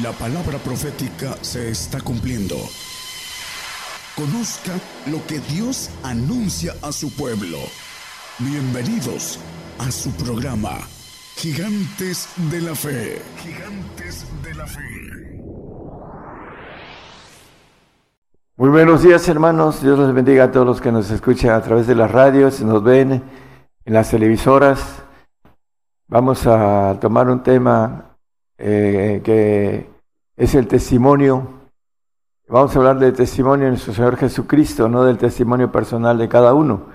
La palabra profética se está cumpliendo. Conozca lo que Dios anuncia a su pueblo. Bienvenidos a su programa, Gigantes de la Fe. Gigantes de la Fe. Muy buenos días hermanos, Dios les bendiga a todos los que nos escuchan a través de las radios, nos ven en las televisoras. Vamos a tomar un tema eh, que es el testimonio. Vamos a hablar del testimonio de nuestro Señor Jesucristo, no del testimonio personal de cada uno.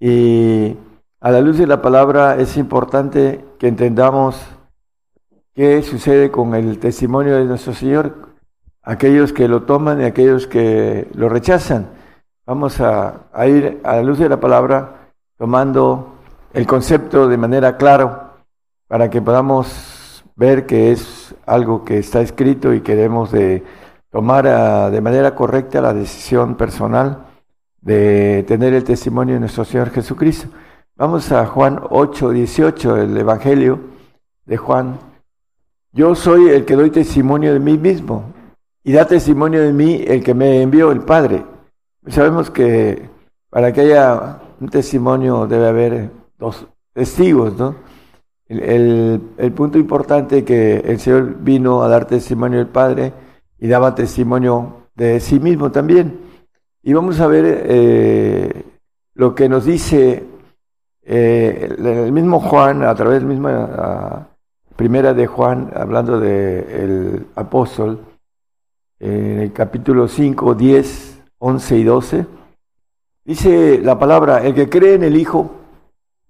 Y a la luz de la palabra es importante que entendamos qué sucede con el testimonio de nuestro Señor, aquellos que lo toman y aquellos que lo rechazan. Vamos a, a ir a la luz de la palabra tomando el concepto de manera clara para que podamos ver que es algo que está escrito y queremos de tomar ah, de manera correcta la decisión personal de tener el testimonio de nuestro Señor Jesucristo. Vamos a Juan 8, 18, el Evangelio de Juan. Yo soy el que doy testimonio de mí mismo y da testimonio de mí el que me envió el Padre. Sabemos que para que haya un testimonio debe haber dos testigos, ¿no? El, punto importante que el Señor vino a dar testimonio del Padre y daba testimonio de sí mismo también. Y vamos a ver eh, lo que nos dice eh, el mismo Juan, a través de la primera de Juan, hablando del apóstol, en el capítulo 5, 10, 11 y 12. Dice la palabra, el que cree en el Hijo,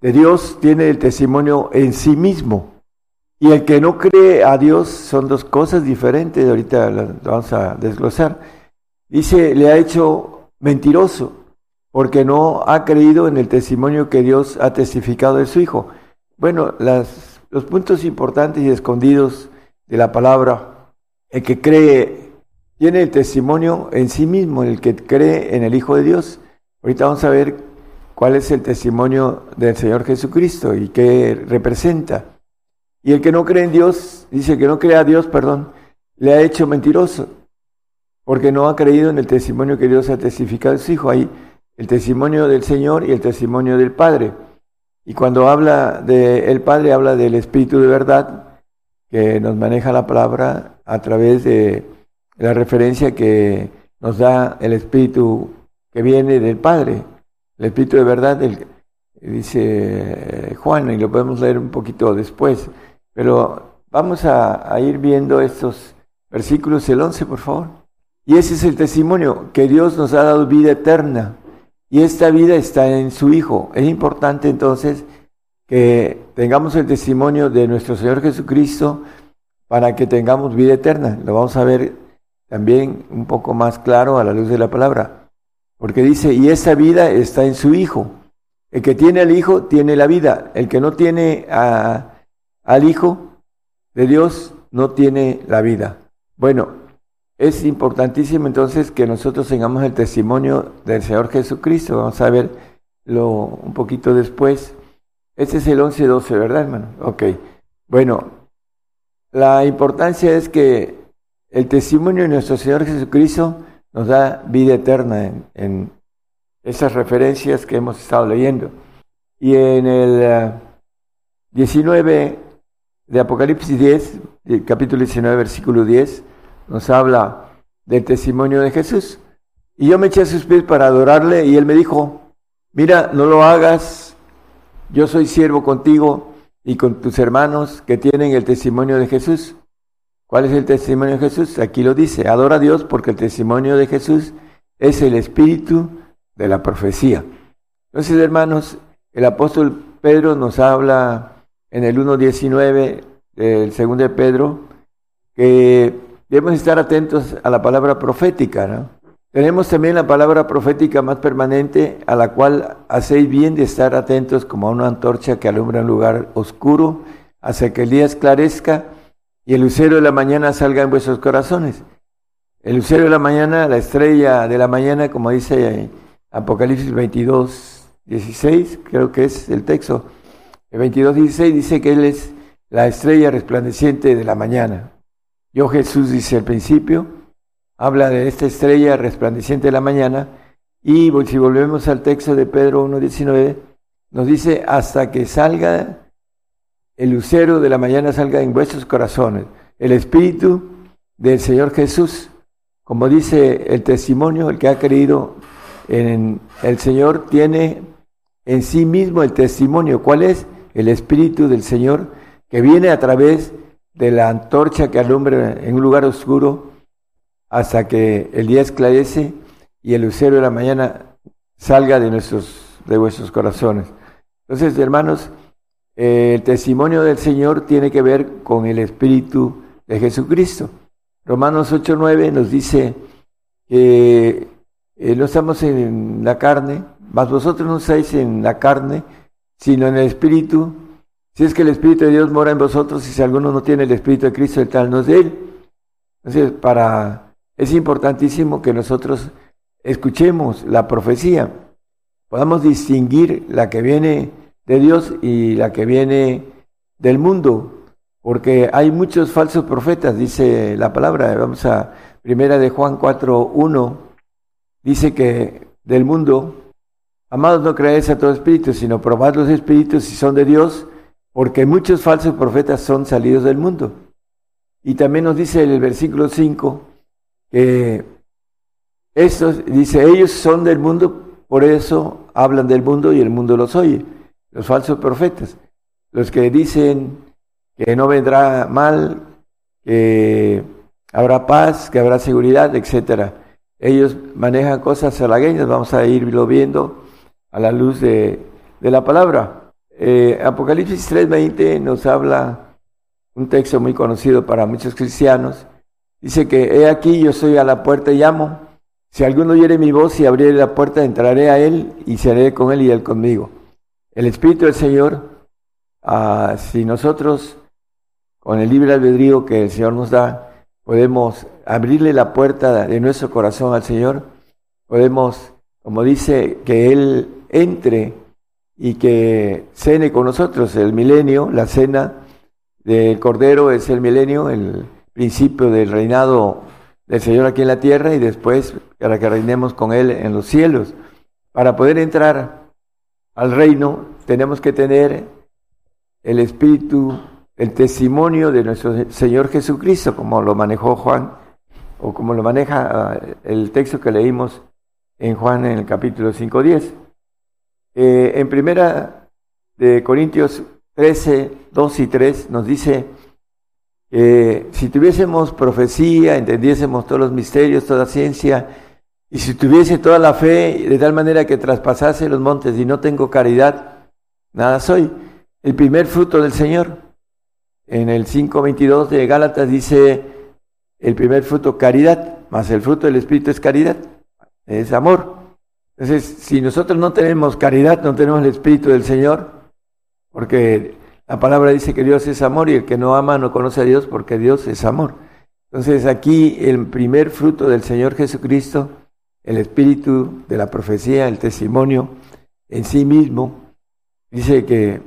de Dios tiene el testimonio en sí mismo. Y el que no cree a Dios son dos cosas diferentes, ahorita las vamos a desglosar. Dice, le ha hecho mentiroso, porque no ha creído en el testimonio que Dios ha testificado de su Hijo. Bueno, los puntos importantes y escondidos de la palabra, el que cree tiene el testimonio en sí mismo, el que cree en el Hijo de Dios. Ahorita vamos a ver cuál es el testimonio del Señor Jesucristo y qué representa. Y el que no cree en Dios, dice que no cree a Dios, perdón, le ha hecho mentiroso, porque no ha creído en el testimonio que Dios ha testificado a su Hijo. Hay el testimonio del Señor y el testimonio del Padre. Y cuando habla del Padre, habla del Espíritu de verdad, que nos maneja la palabra a través de la referencia que nos da el Espíritu que viene del Padre. El Espíritu de verdad, dice eh, Juan, y lo podemos leer un poquito después, pero vamos a, ir viendo estos versículos, el 11, por favor. Y ese es el testimonio, que Dios nos ha dado vida eterna, y esta vida está en su Hijo. Es importante entonces que tengamos el testimonio de nuestro Señor Jesucristo para que tengamos vida eterna. Lo vamos a ver también un poco más claro a la luz de la palabra. Porque dice, y esa vida está en su Hijo. El que tiene al Hijo tiene la vida. El que no tiene al Hijo de Dios no tiene la vida. Bueno, es importantísimo entonces que nosotros tengamos el testimonio del Señor Jesucristo. Vamos a verlo un poquito después. Este es el 11-12, ¿verdad, hermano? Ok. Bueno, la importancia es que el testimonio de nuestro Señor Jesucristo nos da vida eterna en, esas referencias que hemos estado leyendo. Y en el 19 eh, de Apocalipsis 10, capítulo 19, versículo 10, nos habla del testimonio de Jesús. Y yo me eché a sus pies para adorarle y él me dijo, mira, no lo hagas, yo soy siervo contigo y con tus hermanos que tienen el testimonio de Jesús. ¿Cuál es el testimonio de Jesús? Aquí lo dice, adora a Dios porque el testimonio de Jesús es el espíritu de la profecía. Entonces, hermanos, el apóstol Pedro nos habla en el 1.19 del segundo de Pedro que debemos estar atentos a la palabra profética. Tenemos también la palabra profética más permanente a la cual hacéis bien de estar atentos como a una antorcha que alumbra un lugar oscuro hasta que el día esclarezca y el lucero de la mañana salga en vuestros corazones. El lucero de la mañana, la estrella de la mañana, como dice Apocalipsis 22, 16, creo que es el texto. El 22, 16 dice que Él es la estrella resplandeciente de la mañana. Yo Jesús dice al principio, habla de esta estrella resplandeciente de la mañana, y si volvemos al texto de Pedro 1.19, nos dice, hasta que salga el lucero de la mañana, salga en vuestros corazones, el Espíritu del Señor Jesús, como dice el testimonio, el que ha creído en el Señor tiene en sí mismo el testimonio. ¿Cuál es? El Espíritu del Señor que viene a través de la antorcha que alumbra en un lugar oscuro hasta que el día esclarece y el lucero de la mañana salga de, nuestros, de vuestros corazones. Entonces, hermanos, el testimonio del Señor tiene que ver con el Espíritu de Jesucristo. Romanos 8.9 nos dice que eh, no estamos en la carne, mas vosotros no estáis en la carne, sino en el Espíritu. Si es que el Espíritu de Dios mora en vosotros, y si alguno no tiene el Espíritu de Cristo, el tal no es de él. Entonces, para, es importantísimo que nosotros escuchemos la profecía, podamos distinguir la que viene de Dios y la que viene del mundo porque hay muchos falsos profetas, dice la palabra. Vamos a primera de Juan 4.1, dice que del mundo, amados no creáis a todo espíritu, sino probad los espíritus si son de Dios, porque muchos falsos profetas son salidos del mundo. Y también nos dice el versículo 5 que estos, dice, ellos son del mundo, por eso hablan del mundo y el mundo los oye, los falsos profetas. Los que dicen que no vendrá mal, que habrá paz, que habrá seguridad, etcétera. Ellos manejan cosas halagueñas, vamos a irlo viendo a la luz de, la palabra. Eh, Apocalipsis 3:20 nos habla un texto muy conocido para muchos cristianos. Dice que he aquí yo estoy a la puerta y llamo. Si alguno oyere mi voz y abriere la puerta, entraré a él y seré con él y él conmigo. El Espíritu del Señor, ah, si nosotros con el libre albedrío que el Señor nos da, podemos abrirle la puerta de nuestro corazón al Señor, podemos, como dice, que Él entre y que cene con nosotros el milenio, la cena del Cordero es el milenio, el principio del reinado del Señor aquí en la tierra y después para que reinemos con Él en los cielos. Para poder entrar al reino tenemos que tener el Espíritu el testimonio de nuestro Señor Jesucristo, como lo manejó Juan, o como lo maneja ah, el texto que leímos en Juan en el capítulo 5.10. Eh, en primera de Corintios 13, 2 y 3 nos dice, si tuviésemos profecía, entendiésemos todos los misterios, toda ciencia, y si tuviese toda la fe de tal manera que traspasase los montes y no tengo caridad, nada soy. El primer fruto del Señor. En el 5.22 de Gálatas dice el primer fruto caridad, más el fruto del Espíritu es caridad, es amor. Entonces, si nosotros no tenemos caridad, no tenemos el Espíritu del Señor, porque la palabra dice que Dios es amor y el que no ama no conoce a Dios porque Dios es amor. Entonces aquí el primer fruto del Señor Jesucristo, el espíritu de la profecía, el testimonio en sí mismo, dice que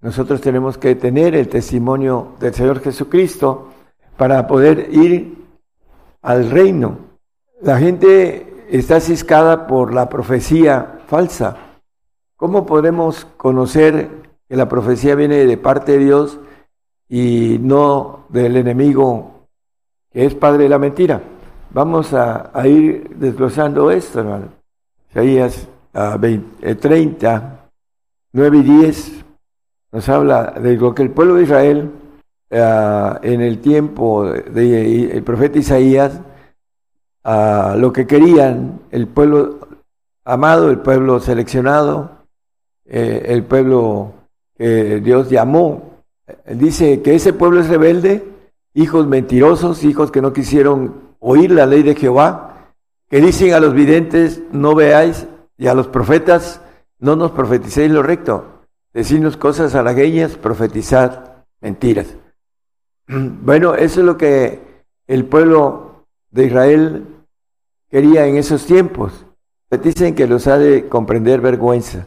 nosotros tenemos que tener el testimonio del Señor Jesucristo para poder ir al reino. La gente está ciscada por la profecía falsa. ¿Cómo podemos conocer que la profecía viene de parte de Dios y no del enemigo que es padre de la mentira? Vamos a, ir desglosando esto, hermano. Isaías 30, 9 y 10 nos habla de lo que el pueblo de Israel eh, en el tiempo del profeta Isaías, lo que querían, el pueblo amado, el pueblo seleccionado, eh, el pueblo que Dios llamó. Dice que ese pueblo es rebelde, hijos mentirosos, hijos que no quisieron oír la ley de Jehová, que dicen a los videntes, no veáis, y a los profetas, no nos profeticéis lo recto decirnos cosas halagueñas, profetizar mentiras. Bueno, eso es lo que el pueblo de Israel quería en esos tiempos. Dicen que los ha de comprender vergüenza.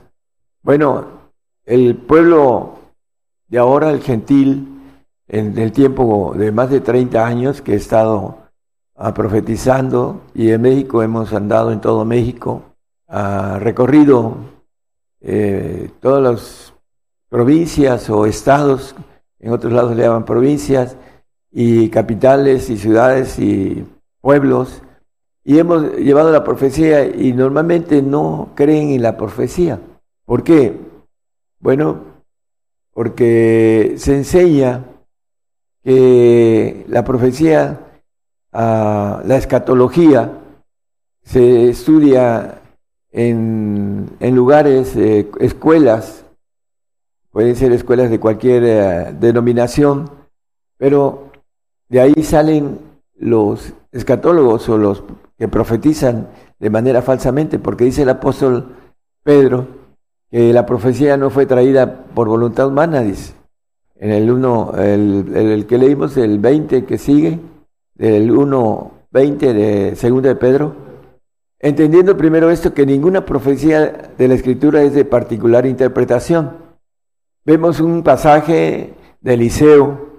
Bueno, el pueblo de ahora, el gentil, en el tiempo de más de 30 años que he estado ah, profetizando y en México hemos andado en todo México, ha recorrido eh, todas las provincias o estados, en otros lados le llaman provincias, y capitales y ciudades y pueblos, y hemos llevado la profecía y normalmente no creen en la profecía. ¿Por qué? Bueno, porque se enseña que la profecía, ah, la escatología, se estudia en, lugares, eh, escuelas, pueden ser escuelas de cualquier eh, denominación, pero de ahí salen los escatólogos o los que profetizan de manera falsamente, porque dice el apóstol Pedro que la profecía no fue traída por voluntad humana, dice. En el 1, el, el, que leímos, el 20 que sigue, del 1, 20 de segunda de Pedro, entendiendo primero esto, que ninguna profecía de la Escritura es de particular interpretación. Vemos un pasaje de Eliseo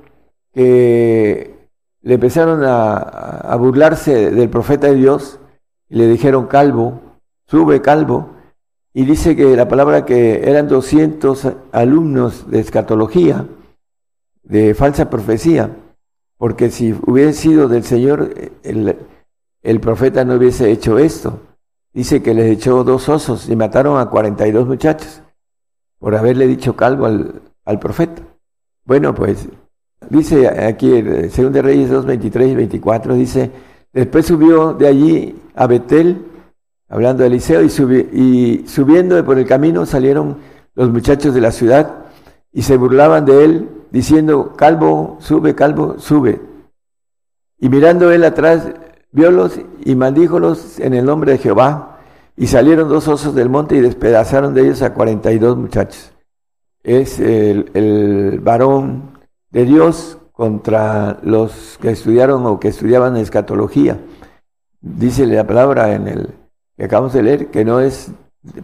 que le empezaron a, burlarse del profeta de Dios y le dijeron calvo, sube calvo, y dice que la palabra que eran 200 alumnos de escatología, de falsa profecía, porque si hubiese sido del Señor, el, el profeta no hubiese hecho esto. Dice que les echó dos osos y mataron a 42 muchachos por haberle dicho calvo al, profeta. Bueno, pues Dice aquí, en 2 de Reyes 2, 23 y 24, dice, después subió de allí a Betel, hablando de Eliseo, y, y subiendo por el camino salieron los muchachos de la ciudad y se burlaban de él, diciendo, calvo, sube, calvo, sube. Y mirando él atrás, viólos y maldíjolos en el nombre de Jehová, y salieron dos osos del monte y despedazaron de ellos a cuarenta y dos muchachos. Es el, el varón de Dios contra los que estudiaron o que estudiaban escatología. Dice la palabra en el que acabamos de leer que no es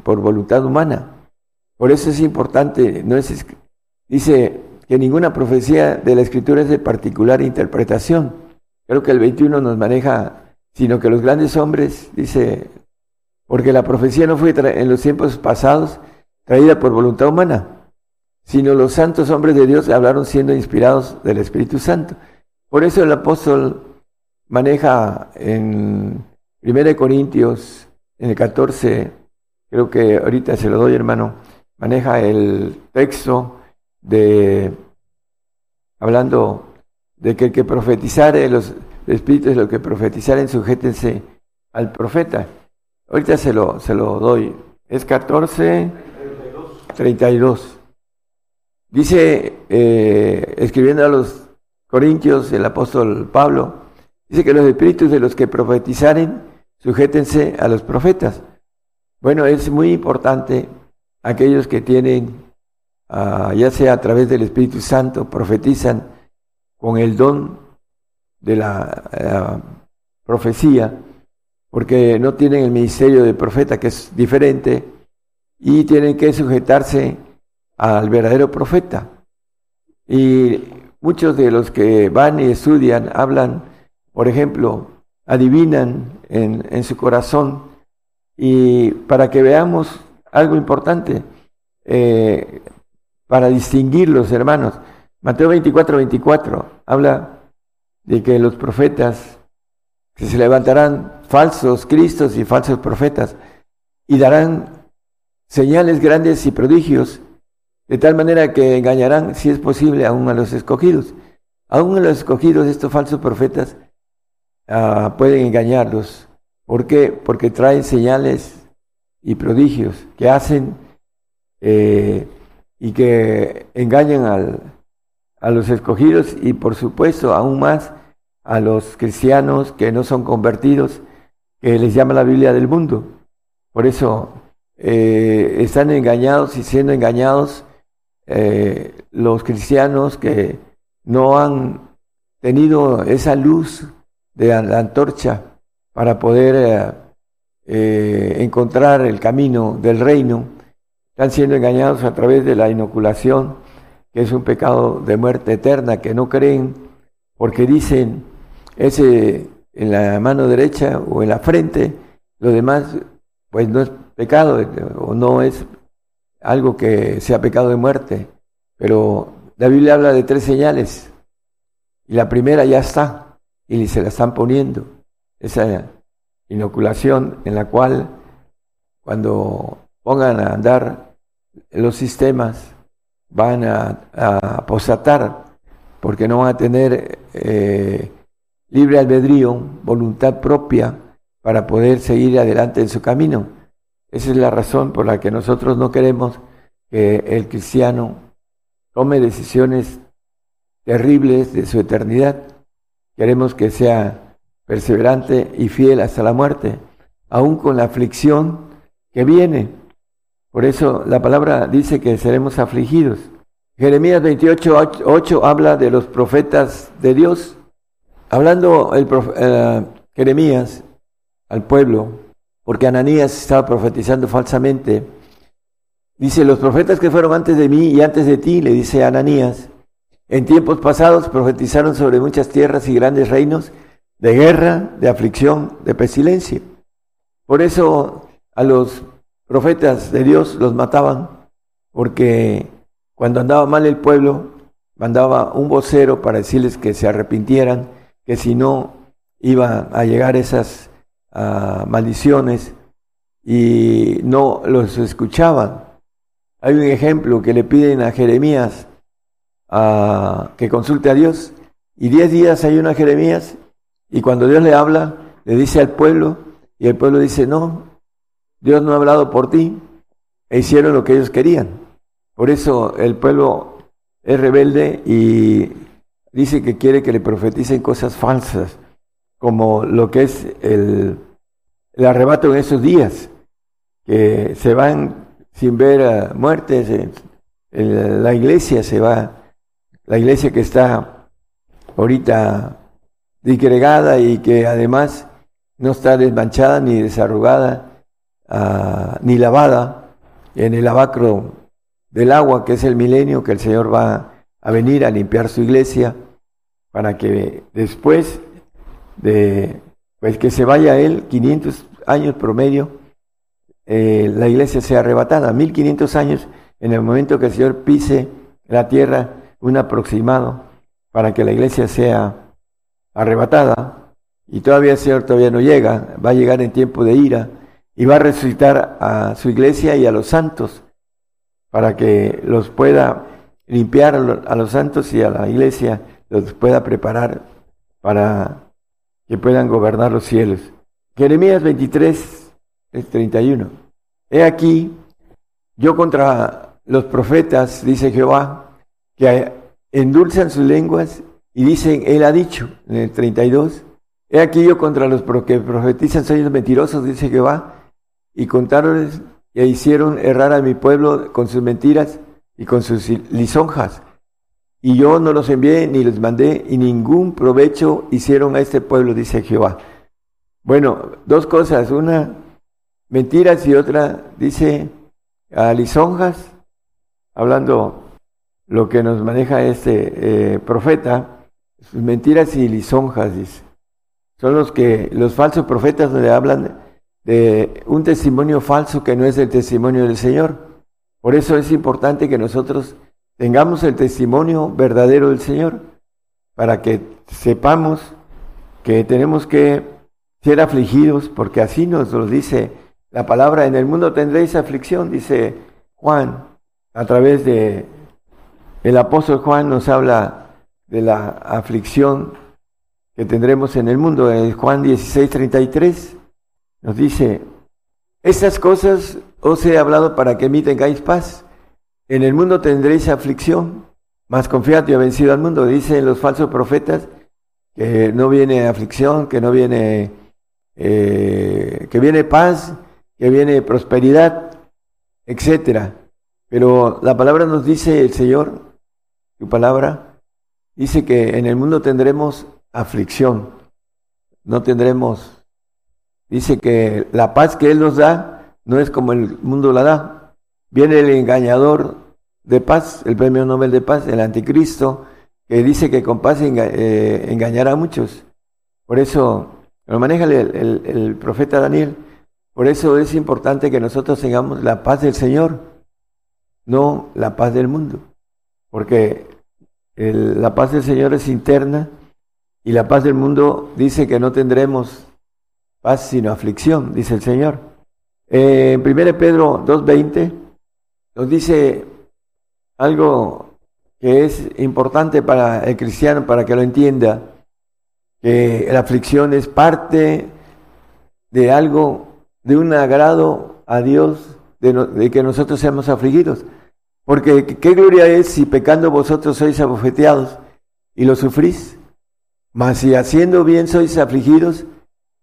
por voluntad humana. Por eso es importante, no es dice que ninguna profecía de la escritura es de particular interpretación. Creo que el 21 nos maneja, sino que los grandes hombres, dice, porque la profecía no fue en los tiempos pasados traída por voluntad humana, sino los santos hombres de Dios hablaron siendo inspirados del Espíritu Santo. Por eso el apóstol maneja en 1 Corintios, en el 14, creo que ahorita se lo doy hermano, maneja el texto de, hablando de que el que profetizare, los espíritus, lo que profetizaren, sujétense al profeta. Ahorita se lo, se lo doy. Es 14, 32. Dice, eh, escribiendo a los Corintios, el apóstol Pablo, dice que los espíritus de los que profetizaren, sujétense a los profetas. Bueno, es muy importante aquellos que tienen, ah, ya sea a través del Espíritu Santo, profetizan con el don de la eh, profecía, porque no tienen el ministerio de profeta, que es diferente, y tienen que sujetarse al verdadero profeta. Y muchos de los que van y estudian hablan, por ejemplo, adivinan en, en su corazón. Y para que veamos algo importante, eh, para distinguir los hermanos, Mateo 24, 24 habla de que los profetas, que se levantarán falsos cristos y falsos profetas, y darán señales grandes y prodigios de tal manera que engañarán, si es posible, aún a los escogidos. Aún a los escogidos, estos falsos profetas ah, pueden engañarlos. ¿Por qué? Porque traen señales y prodigios que hacen eh, y que engañan al, a los escogidos y por supuesto aún más a los cristianos que no son convertidos, que les llama la Biblia del mundo. Por eso eh, están engañados y siendo engañados eh, los cristianos que no han tenido esa luz de la antorcha para poder eh, encontrar el camino del reino, están siendo engañados a través de la inoculación que es un pecado de muerte eterna, que no creen, porque dicen, ese en la mano derecha o en la frente, lo demás pues no es pecado o no es algo que sea pecado de muerte. Pero la Biblia habla de tres señales y la primera ya está y se la están poniendo. Esa inoculación en la cual cuando pongan a andar los sistemas van a, apostatar porque no van a tener eh, libre albedrío, voluntad propia para poder seguir adelante en su camino. Esa es la razón por la que nosotros no queremos que el cristiano tome decisiones terribles de su eternidad. Queremos que sea perseverante y fiel hasta la muerte, aun con la aflicción que viene. Por eso la palabra dice que seremos afligidos. Jeremías 28, 8 habla de los profetas de Dios Hablando el eh, Jeremías al pueblo, porque Ananías estaba profetizando falsamente, dice, los profetas que fueron antes de mí y antes de ti, le dice Ananías, en tiempos pasados profetizaron sobre muchas tierras y grandes reinos de guerra, de aflicción, de pestilencia. Por eso a los profetas de Dios los mataban, porque cuando andaba mal el pueblo, mandaba un vocero para decirles que se arrepintieran que si no iban a llegar esas ah, maldiciones y no los escuchaban. Hay un ejemplo que le piden a Jeremías ah, que consulte a Dios y diez días hay una Jeremías y cuando Dios le habla, le dice al pueblo y el pueblo dice, no, Dios no ha hablado por ti e hicieron lo que ellos querían. Por eso el pueblo es rebelde y dice que quiere que le profeticen cosas falsas, como lo que es el, arrebato en esos días, que se van sin ver muertes, la iglesia se va, la iglesia que está ahorita disgregada y que además no está desmanchada ni desarrugada, ah, ni lavada en el lavacro del agua, que es el milenio que el Señor va a venir a limpiar su iglesia para que después de pues que se vaya él 500 años promedio eh, la iglesia sea arrebatada. 1500 años en el momento que el Señor pise la tierra un aproximado para que la iglesia sea arrebatada. Y todavía el Señor todavía no llega. Va a llegar en tiempo de ira y va a resucitar a su iglesia y a los santos para que los pueda limpiar a los santos y a la iglesia los pueda preparar para que puedan gobernar los cielos. Jeremías 23, 31. He aquí, yo contra los profetas, dice Jehová, que endulzan sus lenguas y dicen, Él ha dicho, en el 32. He aquí yo contra los que profetizan soy mentirosos, dice Jehová, y contaron e hicieron errar a mi pueblo con sus mentiras y con sus lisonjas. Y yo no los envié ni les mandé y ningún provecho hicieron a este pueblo, dice Jehová. Bueno, dos cosas, una mentiras y otra dice a lisonjas, hablando lo que nos maneja este eh, profeta, mentiras y lisonjas, dice. Son los que los falsos profetas le hablan de un testimonio falso que no es el testimonio del Señor. Por eso es importante que nosotros tengamos el testimonio verdadero del Señor, para que sepamos que tenemos que ser afligidos, porque así nos lo dice la palabra, en el mundo tendréis aflicción, dice Juan, a través de el apóstol Juan nos habla de la aflicción que tendremos en el mundo. En Juan 16, 33 nos dice, estas cosas os he hablado para que en tengáis paz. En el mundo tendréis aflicción, mas confiad, y ha vencido al mundo. Dicen los falsos profetas que no viene aflicción, que no viene, eh, que viene paz, que viene prosperidad, etcétera. Pero la palabra nos dice el Señor, su palabra, dice que en el mundo tendremos aflicción, no tendremos, dice que la paz que Él nos da no es como el mundo la da, Viene el engañador de paz, el premio Nobel de paz, el anticristo, que dice que con paz eh, engañará a muchos. Por eso lo maneja el, el, profeta Daniel. Por eso es importante que nosotros tengamos la paz del Señor, no la paz del mundo. Porque la paz del Señor es interna y la paz del mundo dice que no tendremos paz sino aflicción, dice el Señor. Eh, en 1 Pedro 2.20 nos dice algo que es importante para el cristiano, para que lo entienda, que la aflicción es parte de algo, de un agrado a Dios, de, que nosotros seamos afligidos. Porque qué gloria es si pecando vosotros sois abofeteados y lo sufrís, mas si haciendo bien sois afligidos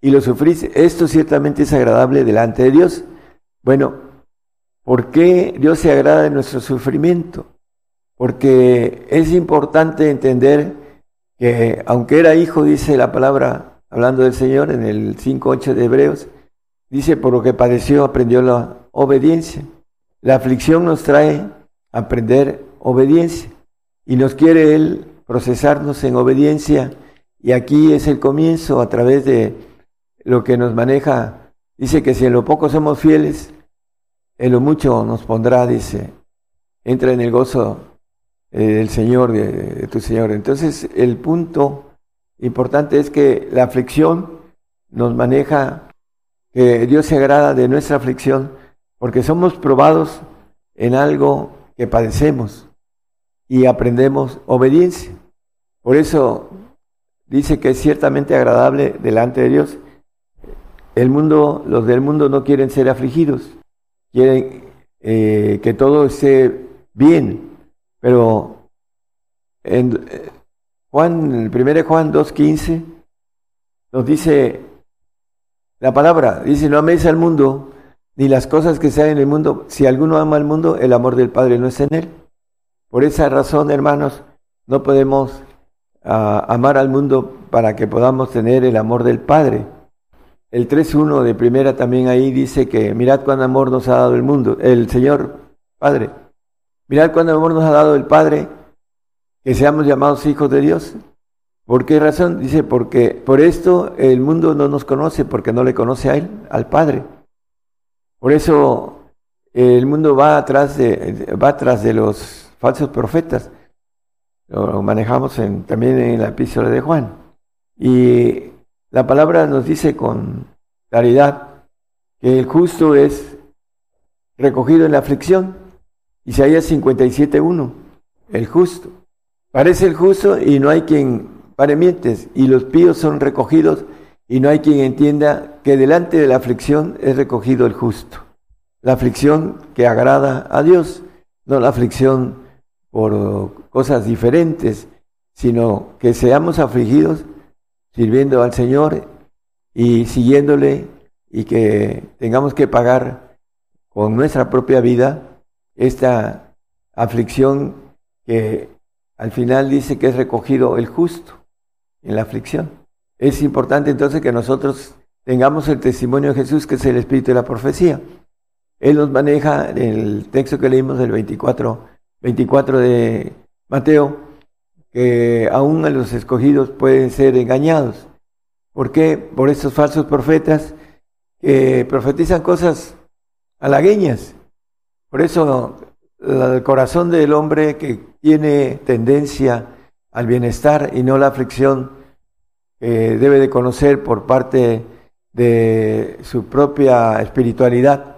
y lo sufrís, esto ciertamente es agradable delante de Dios. Bueno, ¿por qué Dios se agrada de nuestro sufrimiento? Porque es importante entender que aunque era hijo, dice la palabra, hablando del Señor en el 5.8 de Hebreos, dice, por lo que padeció, aprendió la obediencia. La aflicción nos trae a aprender obediencia y nos quiere Él procesarnos en obediencia y aquí es el comienzo a través de lo que nos maneja. Dice que si en lo poco somos fieles, en lo mucho nos pondrá, dice, entra en el gozo eh, del Señor, de, tu Señor. Entonces, el punto importante es que la aflicción nos maneja, que Dios se agrada de nuestra aflicción, porque somos probados en algo que padecemos y aprendemos obediencia. Por eso dice que es ciertamente agradable delante de Dios. El mundo, los del mundo no quieren ser afligidos, quieren eh, que todo esté bien, pero en eh, Juan, el 1 Juan 2.15 nos dice la palabra, dice, no améis al mundo ni las cosas que sean en el mundo. Si alguno ama al mundo, el amor del Padre no es en él. Por esa razón, hermanos, no podemos ah, amar al mundo para que podamos tener el amor del Padre. El 3.1 de primera también ahí dice que mirad cuán amor nos ha dado el mundo, el Señor Padre. Mirad cuán amor nos ha dado el Padre, que seamos llamados hijos de Dios. ¿Por qué razón? Dice, porque por esto el mundo no nos conoce, porque no le conoce a Él, al Padre. Por eso el mundo va atrás de, va atrás de los falsos profetas. Lo manejamos también en la epístola de Juan. Y la palabra nos dice con claridad que el justo es recogido en la aflicción. Isaías 57.1, el justo. Parece el justo y no hay quien pare mientes, y los píos son recogidos y no hay quien entienda que delante de la aflicción es recogido el justo. La aflicción que agrada a Dios, no la aflicción por cosas diferentes, sino que seamos afligidos sirviendo al Señor y siguiéndole y que tengamos que pagar con nuestra propia vida esta aflicción que al final dice que es recogido el justo en la aflicción. Es importante entonces que nosotros tengamos el testimonio de Jesús, que es el espíritu de la profecía. Él nos maneja en el texto que leímos del 24, 24 de Mateo, que aún a los escogidos pueden ser engañados. ¿Por qué? Por estos falsos profetas que profetizan cosas halagueñas. Por eso el corazón del hombre que tiene tendencia al bienestar y no la aflicción, debe de conocer por parte de su propia espiritualidad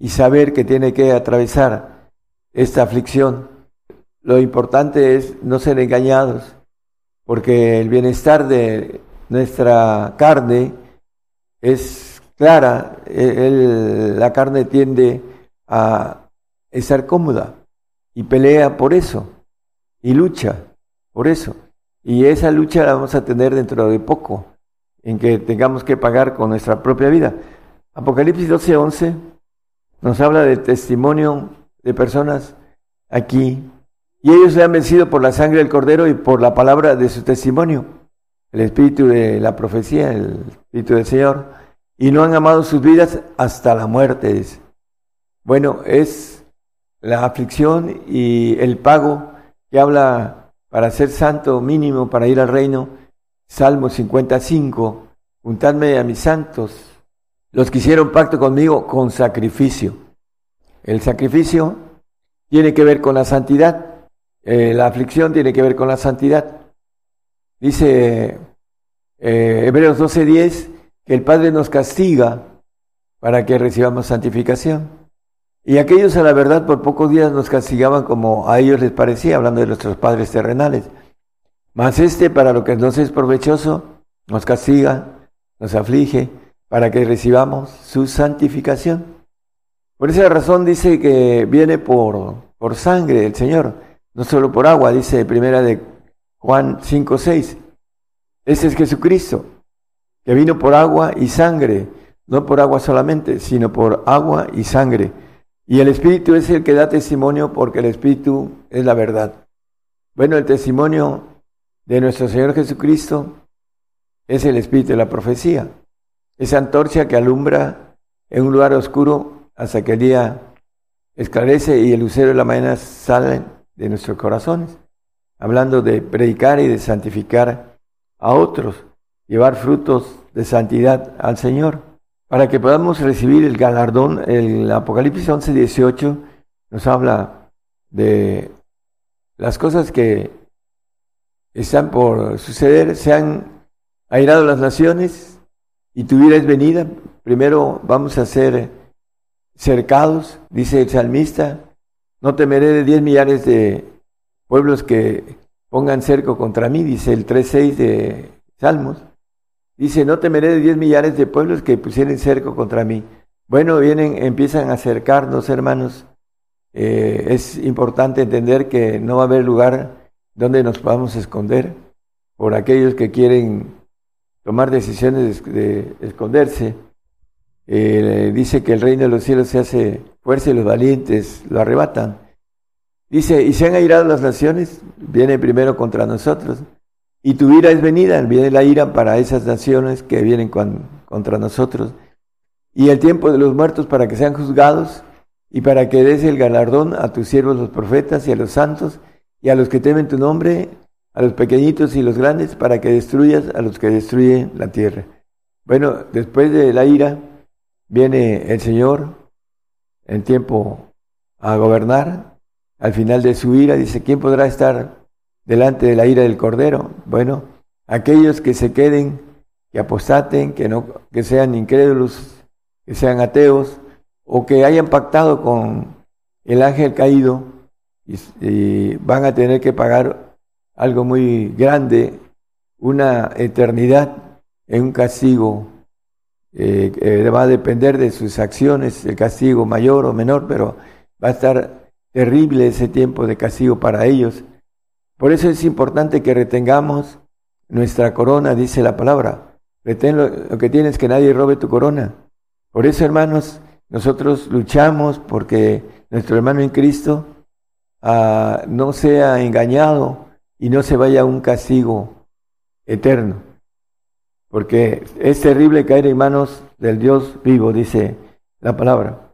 y saber que tiene que atravesar esta aflicción lo importante es no ser engañados, porque el bienestar de nuestra carne es clara, e, la carne tiende a estar cómoda y pelea por eso y lucha por eso. Y esa lucha la vamos a tener dentro de poco, en que tengamos que pagar con nuestra propia vida. Apocalipsis 12:11 nos habla de testimonio de personas aquí y ellos le han vencido por la sangre del cordero y por la palabra de su testimonio, el espíritu de la profecía, el espíritu del Señor, y no han amado sus vidas hasta la muerte. Bueno, es la aflicción y el pago que habla para ser santo mínimo para ir al reino. Salmo 55, juntadme a mis santos, los que hicieron pacto conmigo con sacrificio. El sacrificio tiene que ver con la santidad, eh, la aflicción tiene que ver con la santidad. Dice eh, Hebreos 12:10 que el Padre nos castiga para que recibamos santificación. Y aquellos a la verdad por pocos días nos castigaban como a ellos les parecía, hablando de nuestros padres terrenales. Mas este, para lo que nos es provechoso, nos castiga, nos aflige, para que recibamos su santificación. Por esa razón dice que viene por, por sangre el Señor, no solo por agua, dice primera de Juan 5, 6. Ese es Jesucristo, que vino por agua y sangre, no por agua solamente, sino por agua y sangre. Y el Espíritu es el que da testimonio porque el Espíritu es la verdad. Bueno, el testimonio de nuestro Señor Jesucristo es el Espíritu de la profecía. Esa antorcha que alumbra en un lugar oscuro hasta que el día esclarece y el lucero de la mañana sale de nuestros corazones. Hablando de predicar y de santificar a otros, llevar frutos de santidad al Señor, para que podamos recibir el galardón. El Apocalipsis 11, 18 nos habla de las cosas que están por suceder, se han airado las naciones y tu vida es venida. Primero vamos a ser cercados, dice el salmista, no temeré de diez millares de pueblos que pongan cerco contra mí, dice el 3.6 de Salmos. Dice, no temeré de diez millares de pueblos que pusieren cerco contra mí. Bueno, vienen, empiezan a acercarnos, hermanos. Eh, es importante entender que no va a haber lugar donde nos podamos esconder por aquellos que quieren tomar decisiones de, esconderse. Eh, dice que el reino de los cielos se hace fuerza y los valientes lo arrebatan. Dice, y se han airado las naciones, viene primero contra nosotros. Y tu ira es venida, viene la ira para esas naciones que vienen contra nosotros. Y el tiempo de los muertos para que sean juzgados y para que des el galardón a tus siervos los profetas y a los santos y a los que temen tu nombre, a los pequeñitos y los grandes, para que destruyas a los que destruyen la tierra. Bueno, después de la ira viene el Señor en tiempo a gobernar al final de su ira, dice, ¿quién podrá estar delante de la ira del Cordero? Bueno, aquellos que se queden, que apostaten, que, no, que sean incrédulos, que sean ateos, o que hayan pactado con el ángel caído y, van a tener que pagar algo muy grande, una eternidad en un castigo eh, va a depender de sus acciones, el castigo mayor o menor, pero va a estar terrible ese tiempo de castigo para ellos. Por eso es importante que retengamos nuestra corona, dice la palabra. Retén lo, que tienes, que nadie robe tu corona. Por eso, hermanos, nosotros luchamos porque nuestro hermano en Cristo ah, no sea engañado y no se vaya a un castigo eterno. Porque es terrible caer en manos del Dios vivo, dice la palabra.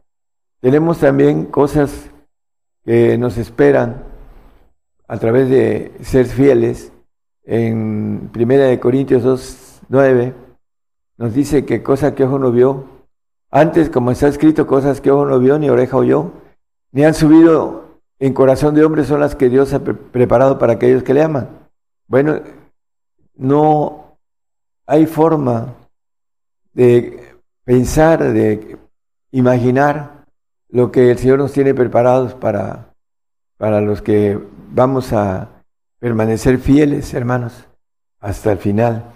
Tenemos también cosas que nos esperan a través de ser fieles. En Primera de Corintios 2, 9 nos dice que cosa que ojo no vio, antes como está escrito, cosas que ojo no vio, ni oreja oyó, ni han subido en corazón de hombre son las que Dios ha preparado para aquellos que le aman. Bueno, no hay forma de pensar, de imaginar lo que el Señor nos tiene preparados para, para los que vamos a permanecer fieles, hermanos, hasta el final.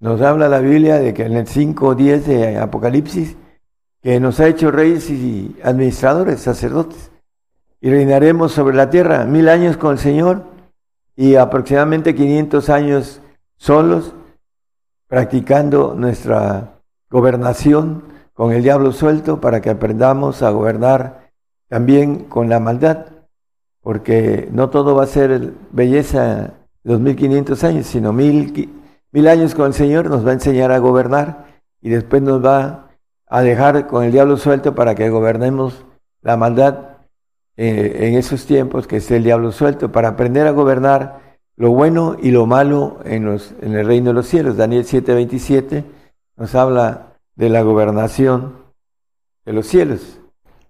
Nos habla la Biblia de que en el 5 10 de Apocalipsis, que nos ha hecho reyes y administradores, sacerdotes, y reinaremos sobre la tierra mil años con el Señor y aproximadamente 500 años solos, practicando nuestra gobernación con el diablo suelto para que aprendamos a gobernar también con la maldad, porque no todo va a ser belleza los 1500 años, sino mil, mil años con el Señor nos va a enseñar a gobernar y después nos va a dejar con el diablo suelto para que gobernemos la maldad eh, en esos tiempos que esté el diablo suelto para aprender a gobernar lo bueno y lo malo en, los, en el reino de los cielos. Daniel 7:27 nos habla de la gobernación de los cielos.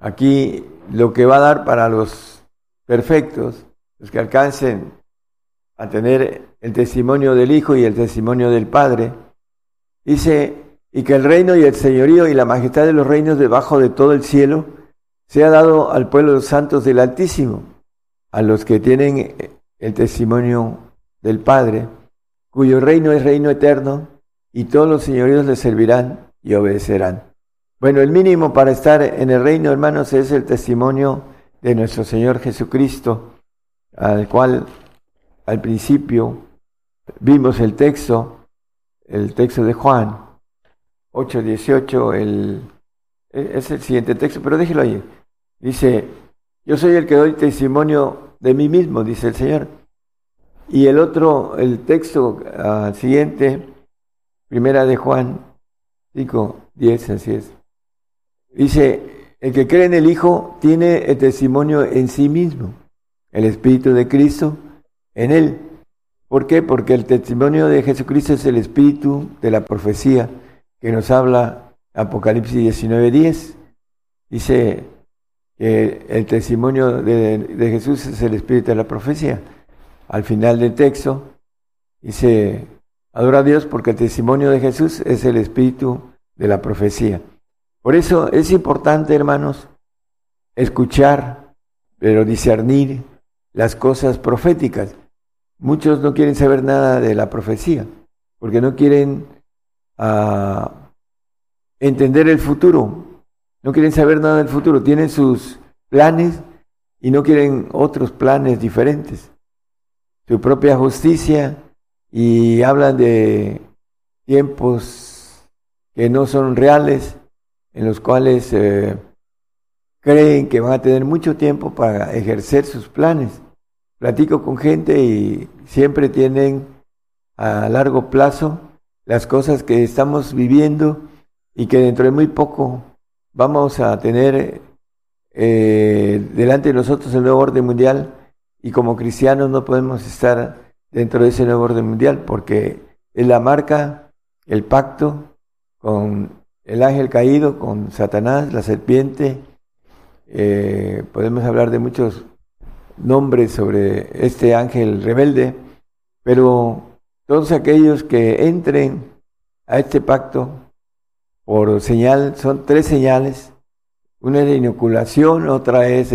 Aquí lo que va a dar para los perfectos, los que alcancen a tener el testimonio del Hijo y el testimonio del Padre, dice, y que el reino y el señorío y la majestad de los reinos debajo de todo el cielo sea dado al pueblo de los santos del Altísimo, a los que tienen el testimonio del Padre, cuyo reino es reino eterno, y todos los señoríos le servirán y obedecerán. Bueno, el mínimo para estar en el reino, hermanos, es el testimonio de nuestro Señor Jesucristo, al cual al principio vimos el texto, el texto de Juan 8:18, el, es el siguiente texto, pero déjelo ahí. Dice, yo soy el que doy testimonio de mí mismo, dice el Señor. Y el otro, el texto uh, siguiente, primera de Juan 5, 10, así es. Dice, el que cree en el Hijo tiene el testimonio en sí mismo, el Espíritu de Cristo en él. ¿Por qué? Porque el testimonio de Jesucristo es el Espíritu de la profecía que nos habla Apocalipsis 19:10. Dice que el testimonio de, Jesús es el Espíritu de la profecía. Al final del texto dice, adora a Dios porque el testimonio de Jesús es el Espíritu de la profecía. Por eso es importante, hermanos, escuchar, pero discernir las cosas proféticas. Muchos no quieren saber nada de la profecía, porque no quieren uh, entender el futuro, no quieren saber nada del futuro, tienen sus planes y no quieren otros planes diferentes. Su propia justicia y hablan de tiempos que no son reales en los cuales eh, creen que van a tener mucho tiempo para ejercer sus planes. Platico con gente y siempre tienen a largo plazo las cosas que estamos viviendo y que dentro de muy poco vamos a tener eh, delante de nosotros el nuevo orden mundial y como cristianos no podemos estar dentro de ese nuevo orden mundial porque es la marca, el pacto con el ángel caído con Satanás, la serpiente. Eh, podemos hablar de muchos nombres sobre este ángel rebelde, pero todos aquellos que entren a este pacto por señal, son tres señales. Una es de inoculación, otra es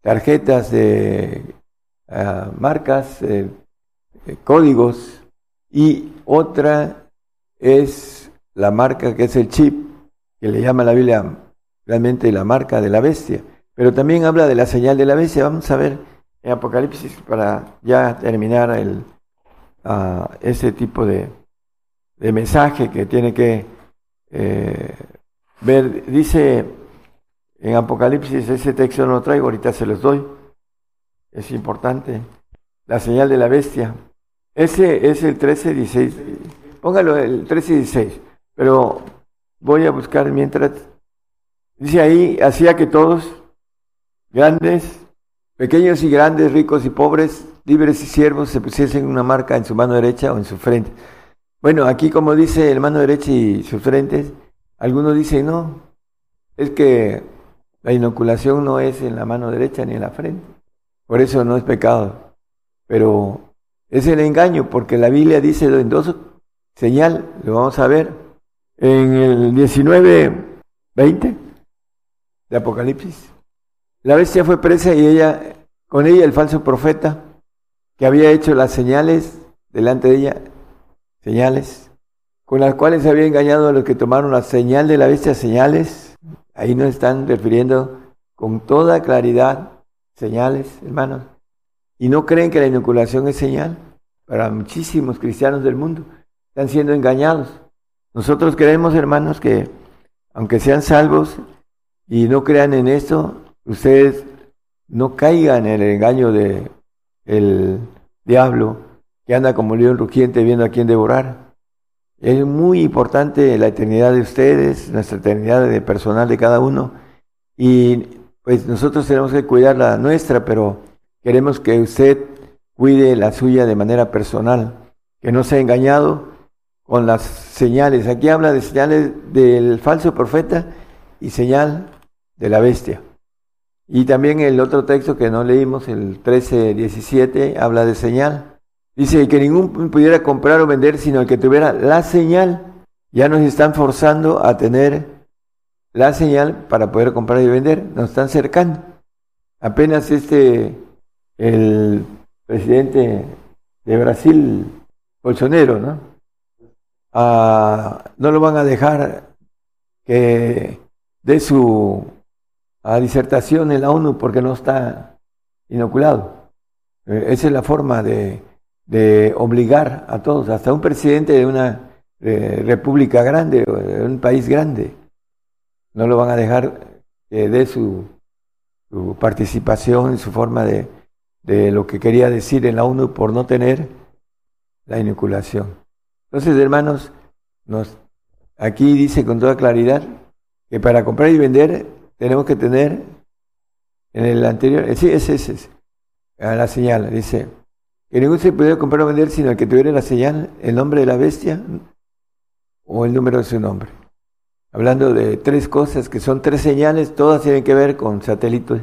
tarjetas de uh, marcas, eh, códigos, y otra es la marca que es el chip, que le llama la Biblia realmente la marca de la bestia. Pero también habla de la señal de la bestia. Vamos a ver en Apocalipsis para ya terminar el, uh, ese tipo de, de, mensaje que tiene que eh, ver. Dice en Apocalipsis, ese texto no lo traigo, ahorita se los doy. Es importante. La señal de la bestia. Ese es el 13, 16. Póngalo el 13 y 16 pero voy a buscar mientras. Dice ahí, hacía que todos, grandes, pequeños y grandes, ricos y pobres, libres y siervos, se pusiesen una marca en su mano derecha o en su frente. Bueno, aquí como dice el mano derecha y sus frentes, algunos dicen, no, es que la inoculación no es en la mano derecha ni en la frente. Por eso no es pecado. Pero es el engaño, porque la Biblia dice en dos señal, lo vamos a ver, en el 19, 20 de Apocalipsis. La bestia fue presa y ella, con ella el falso profeta, que había hecho las señales delante de ella, señales, con las cuales había engañado a los que tomaron la señal de la bestia, señales, ahí nos están refiriendo con toda claridad, señales, hermanos, y no creen que la inoculación es señal. Para muchísimos cristianos del mundo, están siendo engañados. Nosotros creemos, hermanos, que aunque sean salvos y no crean en esto, ustedes no caigan en el engaño de el diablo que anda como león rugiente viendo a quién devorar. Es muy importante la eternidad de ustedes, nuestra eternidad de personal de cada uno. Y pues nosotros tenemos que cuidar la nuestra, pero queremos que usted cuide la suya de manera personal, que no sea engañado con las señales. Aquí habla de señales del falso profeta y señal de la bestia. Y también el otro texto que no leímos, el 13-17, habla de señal. Dice que ningún pudiera comprar o vender sino el que tuviera la señal. Ya nos están forzando a tener la señal para poder comprar y vender. Nos están cercando. Apenas este, el presidente de Brasil, Bolsonaro, ¿no? Ah, no lo van a dejar que dé su disertación en la ONU porque no está inoculado. Eh, esa es la forma de, de obligar a todos, hasta un presidente de una eh, república grande, de un país grande, no lo van a dejar que dé su, participación, su forma de, de lo que quería decir en la ONU por no tener la inoculación. Entonces, hermanos, nos, aquí dice con toda claridad que para comprar y vender tenemos que tener en el anterior, eh, sí, ese es, la señal, dice, que ningún se pudiera comprar o vender sino el que tuviera la señal, el nombre de la bestia o el número de su nombre. Hablando de tres cosas que son tres señales, todas tienen que ver con satélites,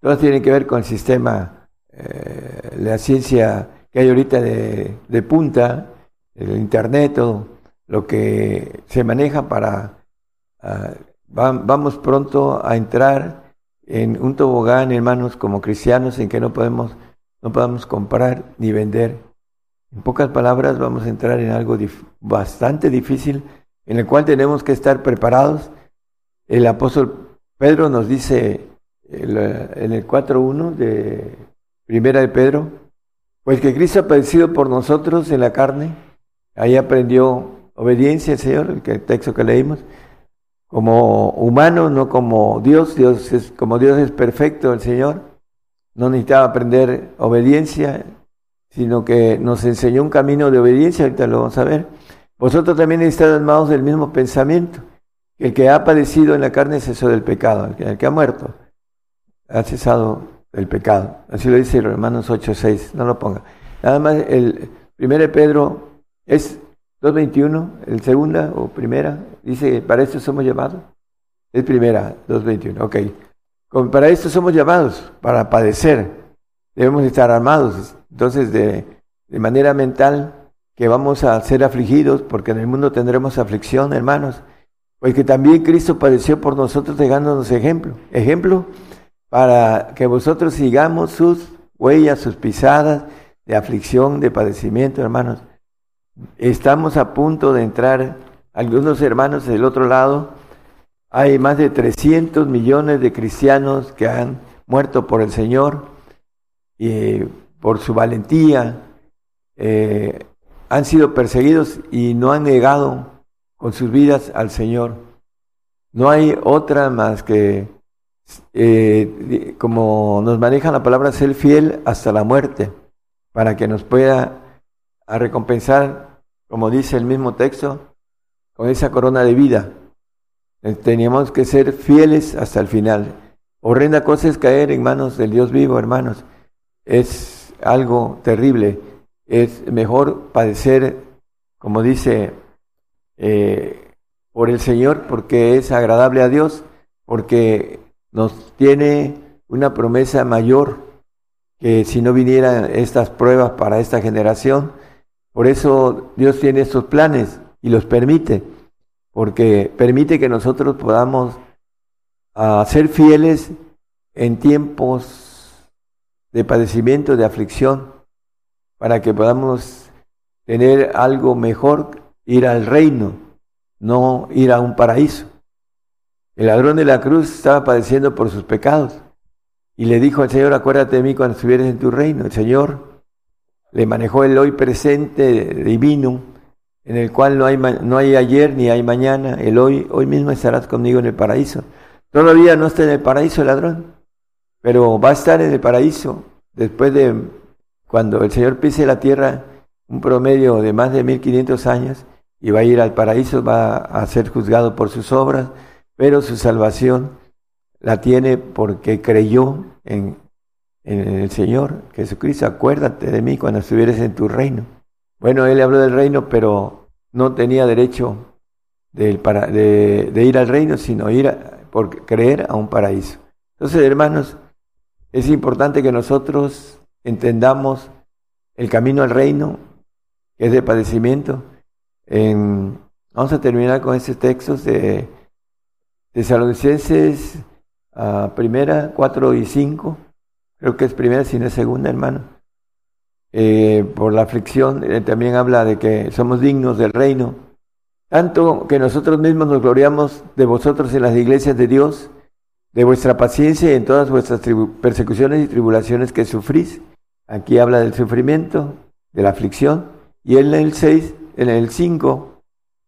todas tienen que ver con el sistema, eh, la ciencia que hay ahorita de, punta, el internet, todo lo que se maneja para... Ah, vamos pronto a entrar en un tobogán, hermanos, como cristianos, en que no podemos, no podemos comprar ni vender. En pocas palabras, vamos a entrar en algo bastante difícil, en el cual tenemos que estar preparados. El apóstol Pedro nos dice en el 4.1 de Primera de Pedro, pues que Cristo ha padecido por nosotros en la carne, Ahí aprendió obediencia al Señor, el texto que leímos, como humano, no como Dios. Dios es, como Dios es perfecto, el Señor no necesitaba aprender obediencia, sino que nos enseñó un camino de obediencia, ahorita lo vamos a ver. Vosotros también estáis armados del mismo pensamiento. El que ha padecido en la carne cesó del pecado, el que, ha muerto ha cesado del pecado. Así lo dice Romanos 8.6, no lo ponga. Nada más el 1 Pedro es 2.21, el segunda o primera, dice, para esto somos llamados. Es primera, 2.21, ok. Para esto somos llamados, para padecer. Debemos estar armados. Entonces, de, manera mental, que vamos a ser afligidos, porque en el mundo tendremos aflicción, hermanos. Pues que también Cristo padeció por nosotros dejándonos ejemplo. Ejemplo para que vosotros sigamos sus huellas, sus pisadas de aflicción, de padecimiento, hermanos. Estamos a punto de entrar, algunos hermanos del otro lado, hay más de 300 millones de cristianos que han muerto por el Señor y por su valentía, eh, han sido perseguidos y no han negado con sus vidas al Señor. No hay otra más que, eh, como nos maneja la palabra, ser fiel hasta la muerte, para que nos pueda recompensar como dice el mismo texto, con esa corona de vida. Eh, teníamos que ser fieles hasta el final. Horrenda cosa es caer en manos del Dios vivo, hermanos. Es algo terrible. Es mejor padecer, como dice, eh, por el Señor, porque es agradable a Dios, porque nos tiene una promesa mayor que si no vinieran estas pruebas para esta generación, por eso Dios tiene estos planes y los permite, porque permite que nosotros podamos ah, ser fieles en tiempos de padecimiento, de aflicción, para que podamos tener algo mejor, ir al reino, no ir a un paraíso. El ladrón de la cruz estaba padeciendo por sus pecados y le dijo al Señor, acuérdate de mí cuando estuvieras en tu reino. El Señor le manejó el hoy presente divino, en el cual no hay, no hay ayer ni hay mañana, el hoy, hoy mismo estarás conmigo en el paraíso. Todavía no está en el paraíso el ladrón, pero va a estar en el paraíso después de cuando el Señor pise la tierra, un promedio de más de 1500 años, y va a ir al paraíso, va a ser juzgado por sus obras, pero su salvación la tiene porque creyó en, el Señor Jesucristo. Acuérdate de mí cuando estuvieras en tu reino. Bueno, él habló del reino, pero no tenía derecho de, ir al reino, sino ir por creer a un paraíso. Entonces, hermanos, es importante que nosotros entendamos el camino al reino, que es de padecimiento. vamos a terminar con este texto de Tesalonicenses uh, primera, 4 y 5. Creo que es primera, si no es segunda, hermano. Eh, por la aflicción, eh, también habla de que somos dignos del reino. Tanto que nosotros mismos nos gloriamos de vosotros en las iglesias de Dios, de vuestra paciencia y en todas vuestras persecuciones y tribulaciones que sufrís. Aquí habla del sufrimiento, de la aflicción. Y en el 6, en el 5,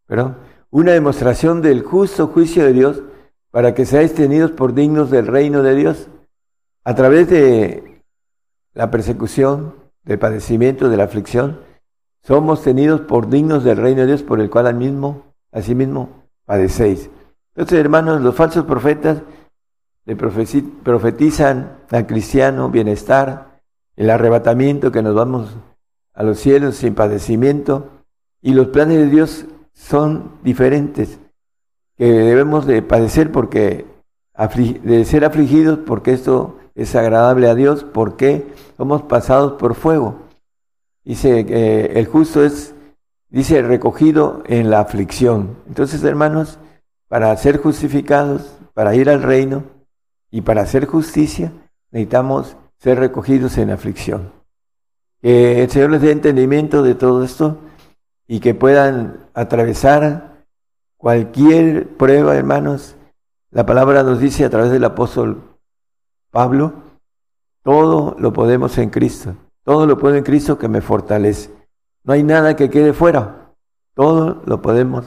perdón, una demostración del justo juicio de Dios para que seáis tenidos por dignos del reino de Dios. A través de la persecución, del padecimiento, de la aflicción, somos tenidos por dignos del reino de Dios, por el cual al mismo, asimismo padecéis. Entonces, hermanos, los falsos profetas le profetizan al cristiano bienestar, el arrebatamiento, que nos vamos a los cielos sin padecimiento, y los planes de Dios son diferentes que debemos de padecer porque de ser afligidos porque esto es agradable a Dios, porque somos pasados por fuego. Dice que el justo es, dice, recogido en la aflicción. Entonces, hermanos, para ser justificados, para ir al reino y para hacer justicia, necesitamos ser recogidos en aflicción. Que el Señor les dé entendimiento de todo esto y que puedan atravesar Cualquier prueba, hermanos, la palabra nos dice a través del apóstol Pablo, todo lo podemos en Cristo. Todo lo puedo en Cristo que me fortalece. No hay nada que quede fuera. Todo lo podemos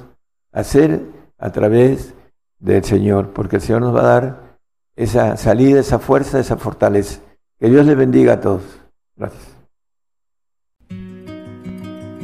hacer a través del Señor, porque el Señor nos va a dar esa salida, esa fuerza, esa fortaleza. Que Dios les bendiga a todos. Gracias.